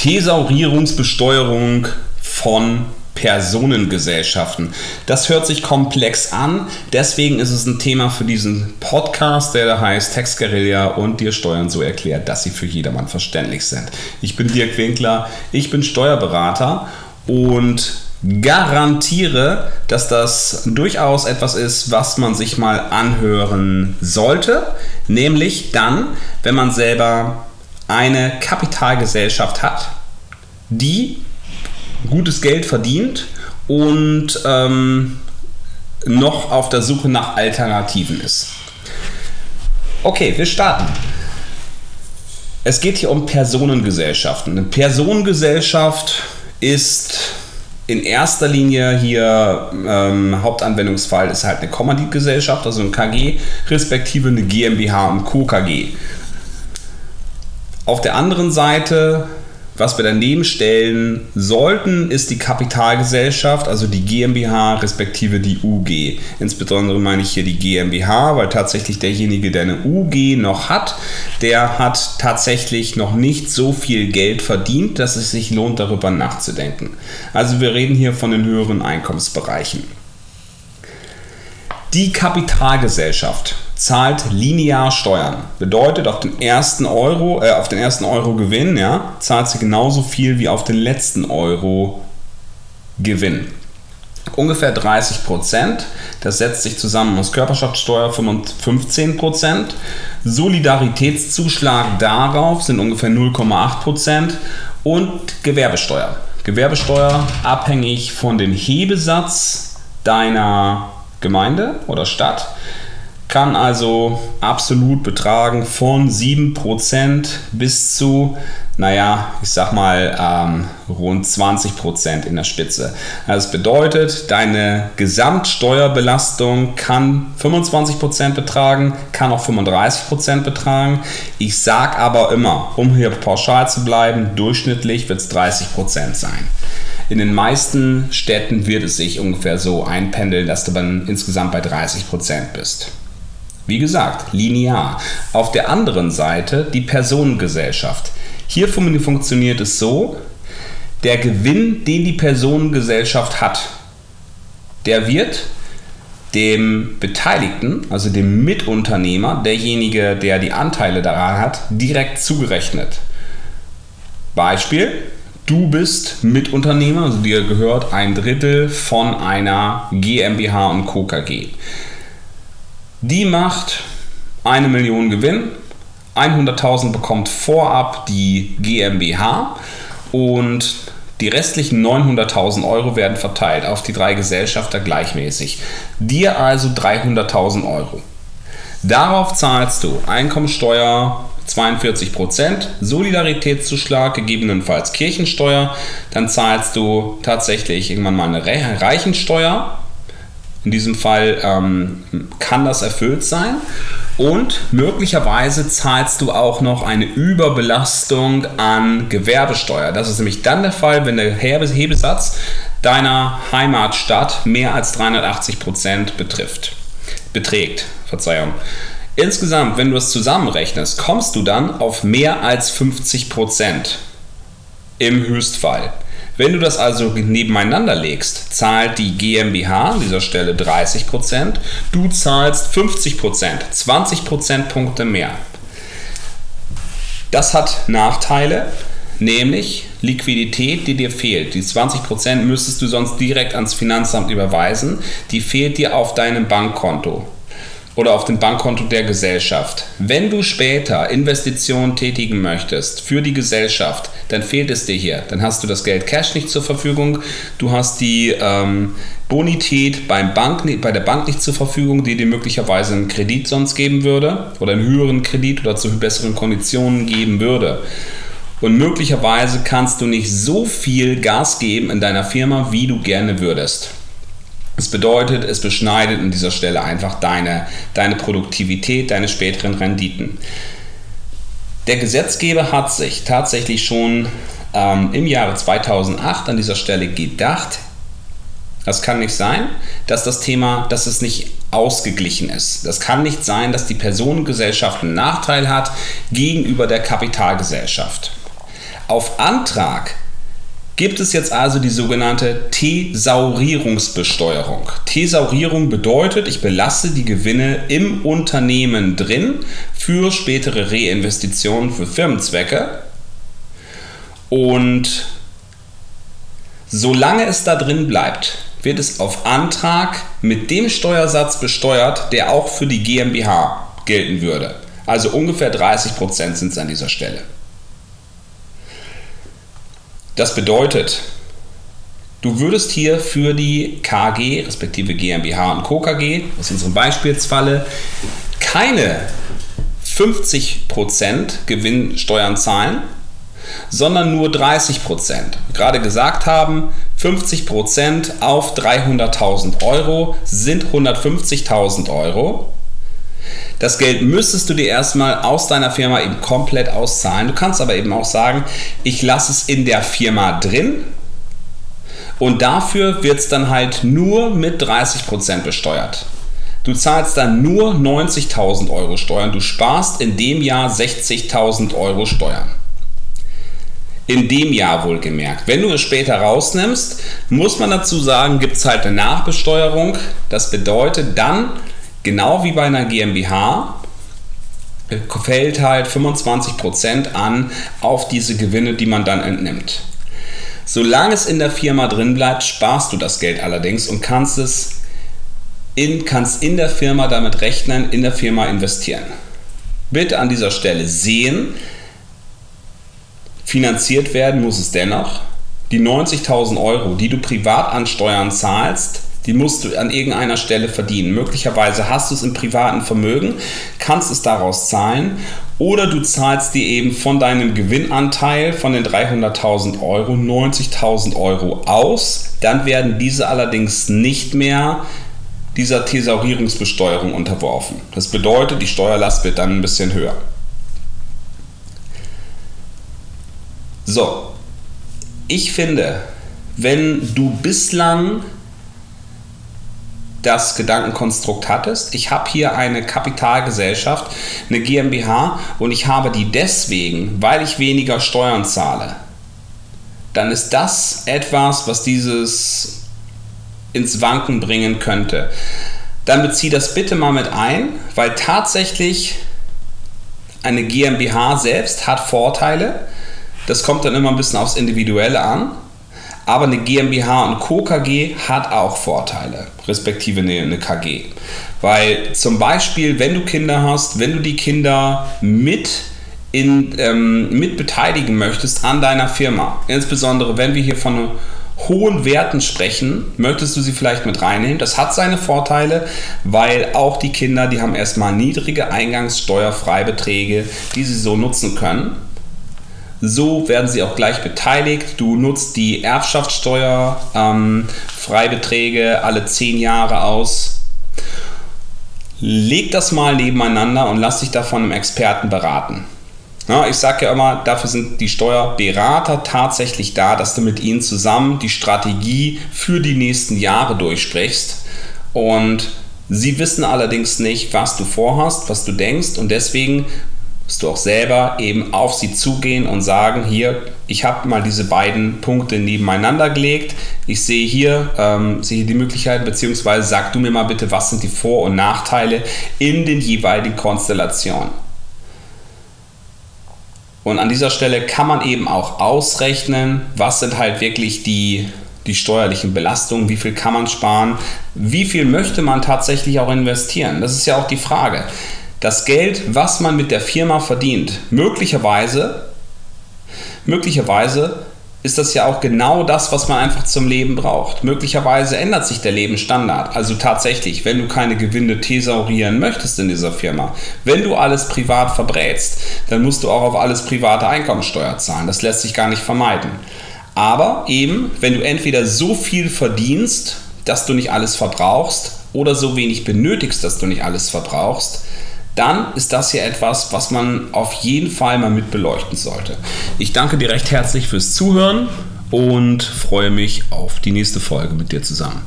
Thesaurierungsbesteuerung von Personengesellschaften. Das hört sich komplex an, deswegen ist es ein Thema für diesen Podcast, der da heißt Textguerilla und dir Steuern so erklärt, dass sie für jedermann verständlich sind. Ich bin Dirk Winkler, ich bin Steuerberater und garantiere, dass das durchaus etwas ist, was man sich mal anhören sollte, nämlich dann, wenn man selber eine Kapitalgesellschaft hat, die gutes Geld verdient und ähm, noch auf der Suche nach Alternativen ist. Okay, wir starten. Es geht hier um Personengesellschaften. Eine Personengesellschaft ist in erster Linie hier ähm, Hauptanwendungsfall ist halt eine Kommanditgesellschaft, also ein KG, respektive eine GmbH und Co. KG. Auf der anderen Seite was wir daneben stellen sollten, ist die Kapitalgesellschaft, also die GmbH respektive die UG. Insbesondere meine ich hier die GmbH, weil tatsächlich derjenige, der eine UG noch hat, der hat tatsächlich noch nicht so viel Geld verdient, dass es sich lohnt, darüber nachzudenken. Also wir reden hier von den höheren Einkommensbereichen. Die Kapitalgesellschaft zahlt linear Steuern. Bedeutet, auf den ersten Euro, äh, auf den ersten Euro Gewinn, ja, zahlt sie genauso viel wie auf den letzten Euro Gewinn. Ungefähr 30 Prozent. Das setzt sich zusammen aus Körperschaftssteuer 15 Prozent. Solidaritätszuschlag darauf sind ungefähr 0,8 Prozent und Gewerbesteuer. Gewerbesteuer abhängig von dem Hebesatz deiner Gemeinde oder Stadt kann also absolut betragen von 7% bis zu, naja, ich sag mal ähm, rund 20% in der Spitze. Das bedeutet, deine Gesamtsteuerbelastung kann 25% betragen, kann auch 35% betragen. Ich sag aber immer, um hier pauschal zu bleiben, durchschnittlich wird es 30% sein. In den meisten Städten wird es sich ungefähr so einpendeln, dass du dann insgesamt bei 30% bist. Wie gesagt, linear. Auf der anderen Seite die Personengesellschaft. Hier funktioniert es so, der Gewinn, den die Personengesellschaft hat, der wird dem Beteiligten, also dem Mitunternehmer, derjenige, der die Anteile daran hat, direkt zugerechnet. Beispiel, du bist Mitunternehmer, also dir gehört ein Drittel von einer GmbH und Co. KG. Die macht eine Million Gewinn. 100.000 bekommt vorab die GmbH und die restlichen 900.000 Euro werden verteilt auf die drei Gesellschafter gleichmäßig. Dir also 300.000 Euro. Darauf zahlst du Einkommensteuer 42%, Solidaritätszuschlag, gegebenenfalls Kirchensteuer. Dann zahlst du tatsächlich irgendwann mal eine Reichensteuer in diesem Fall ähm, kann das erfüllt sein. Und möglicherweise zahlst du auch noch eine Überbelastung an Gewerbesteuer. Das ist nämlich dann der Fall, wenn der Hebesatz deiner Heimatstadt mehr als 380 Prozent betrifft, beträgt. Verzeihung. Insgesamt, wenn du es zusammenrechnest, kommst du dann auf mehr als 50 Prozent im Höchstfall. Wenn du das also nebeneinander legst, zahlt die GmbH an dieser Stelle 30%, du zahlst 50%, 20 Prozentpunkte mehr. Das hat Nachteile, nämlich Liquidität, die dir fehlt. Die 20% müsstest du sonst direkt ans Finanzamt überweisen, die fehlt dir auf deinem Bankkonto oder auf dem Bankkonto der Gesellschaft. Wenn du später Investitionen tätigen möchtest für die Gesellschaft, dann fehlt es dir hier. Dann hast du das Geld Cash nicht zur Verfügung, du hast die ähm, Bonität beim Bank, bei der Bank nicht zur Verfügung, die dir möglicherweise einen Kredit sonst geben würde oder einen höheren Kredit oder zu besseren Konditionen geben würde. Und möglicherweise kannst du nicht so viel Gas geben in deiner Firma, wie du gerne würdest. Das bedeutet, es beschneidet an dieser Stelle einfach deine, deine Produktivität, deine späteren Renditen. Der Gesetzgeber hat sich tatsächlich schon ähm, im Jahre 2008 an dieser Stelle gedacht, das kann nicht sein, dass das Thema, dass es nicht ausgeglichen ist. Das kann nicht sein, dass die Personengesellschaft einen Nachteil hat gegenüber der Kapitalgesellschaft. Auf Antrag gibt es jetzt also die sogenannte Thesaurierungsbesteuerung. Thesaurierung bedeutet, ich belasse die Gewinne im Unternehmen drin für spätere Reinvestitionen für Firmenzwecke. Und solange es da drin bleibt, wird es auf Antrag mit dem Steuersatz besteuert, der auch für die GmbH gelten würde. Also ungefähr 30% sind es an dieser Stelle. Das bedeutet, du würdest hier für die KG, respektive GmbH und Co. KG, aus unserem Beispielsfalle, keine 50% Gewinnsteuern zahlen, sondern nur 30 Prozent. Gerade gesagt haben, 50 Prozent auf 300.000 Euro sind 150.000 Euro. Das Geld müsstest du dir erstmal aus deiner Firma eben komplett auszahlen. Du kannst aber eben auch sagen, ich lasse es in der Firma drin und dafür wird es dann halt nur mit 30 Prozent besteuert. Du zahlst dann nur 90.000 Euro Steuern. Du sparst in dem Jahr 60.000 Euro Steuern. In dem Jahr wohlgemerkt. Wenn du es später rausnimmst, muss man dazu sagen, gibt es halt eine Nachbesteuerung. Das bedeutet dann, genau wie bei einer GmbH, fällt halt 25% an auf diese Gewinne, die man dann entnimmt. Solange es in der Firma drin bleibt, sparst du das Geld allerdings und kannst es in, kannst in der Firma damit rechnen, in der Firma investieren. Bitte an dieser Stelle sehen, Finanziert werden muss es dennoch. Die 90.000 Euro, die du privat an Steuern zahlst, die musst du an irgendeiner Stelle verdienen. Möglicherweise hast du es im privaten Vermögen, kannst es daraus zahlen oder du zahlst dir eben von deinem Gewinnanteil von den 300.000 Euro 90.000 Euro aus. Dann werden diese allerdings nicht mehr dieser Thesaurierungsbesteuerung unterworfen. Das bedeutet, die Steuerlast wird dann ein bisschen höher. So, ich finde, wenn du bislang das Gedankenkonstrukt hattest, ich habe hier eine Kapitalgesellschaft, eine GmbH und ich habe die deswegen, weil ich weniger Steuern zahle, dann ist das etwas, was dieses ins Wanken bringen könnte. Dann bezieh das bitte mal mit ein, weil tatsächlich eine GmbH selbst hat Vorteile, das kommt dann immer ein bisschen aufs Individuelle an. Aber eine GmbH und Co. KG hat auch Vorteile, respektive eine, eine KG. Weil zum Beispiel, wenn du Kinder hast, wenn du die Kinder mit in, ähm, mit beteiligen möchtest an deiner Firma, insbesondere wenn wir hier von hohen Werten sprechen, möchtest du sie vielleicht mit reinnehmen. Das hat seine Vorteile, weil auch die Kinder, die haben erstmal niedrige Eingangssteuerfreibeträge, die sie so nutzen können. So werden sie auch gleich beteiligt. Du nutzt die Erbschaftssteuer, ähm, Freibeträge alle 10 Jahre aus. Leg das mal nebeneinander und lass dich davon einem Experten beraten. Ja, ich sage ja immer, dafür sind die Steuerberater tatsächlich da, dass du mit ihnen zusammen die Strategie für die nächsten Jahre durchsprichst. Und sie wissen allerdings nicht, was du vorhast, was du denkst. Und deswegen musst du auch selber eben auf sie zugehen und sagen, hier, ich habe mal diese beiden Punkte nebeneinander gelegt. Ich sehe hier, ähm, sehe die Möglichkeit, beziehungsweise sag du mir mal bitte, was sind die Vor- und Nachteile in den jeweiligen Konstellationen. Und an dieser Stelle kann man eben auch ausrechnen, was sind halt wirklich die, die steuerlichen Belastungen, wie viel kann man sparen, wie viel möchte man tatsächlich auch investieren. Das ist ja auch die Frage das Geld, was man mit der Firma verdient, möglicherweise, möglicherweise ist das ja auch genau das, was man einfach zum Leben braucht. Möglicherweise ändert sich der Lebensstandard. Also tatsächlich, wenn du keine Gewinne thesaurieren möchtest in dieser Firma, wenn du alles privat verbrätst, dann musst du auch auf alles private Einkommensteuer zahlen. Das lässt sich gar nicht vermeiden. Aber eben, wenn du entweder so viel verdienst, dass du nicht alles verbrauchst, oder so wenig benötigst, dass du nicht alles verbrauchst, dann ist das hier etwas, was man auf jeden Fall mal mit beleuchten sollte. Ich danke dir recht herzlich fürs Zuhören und freue mich auf die nächste Folge mit dir zusammen.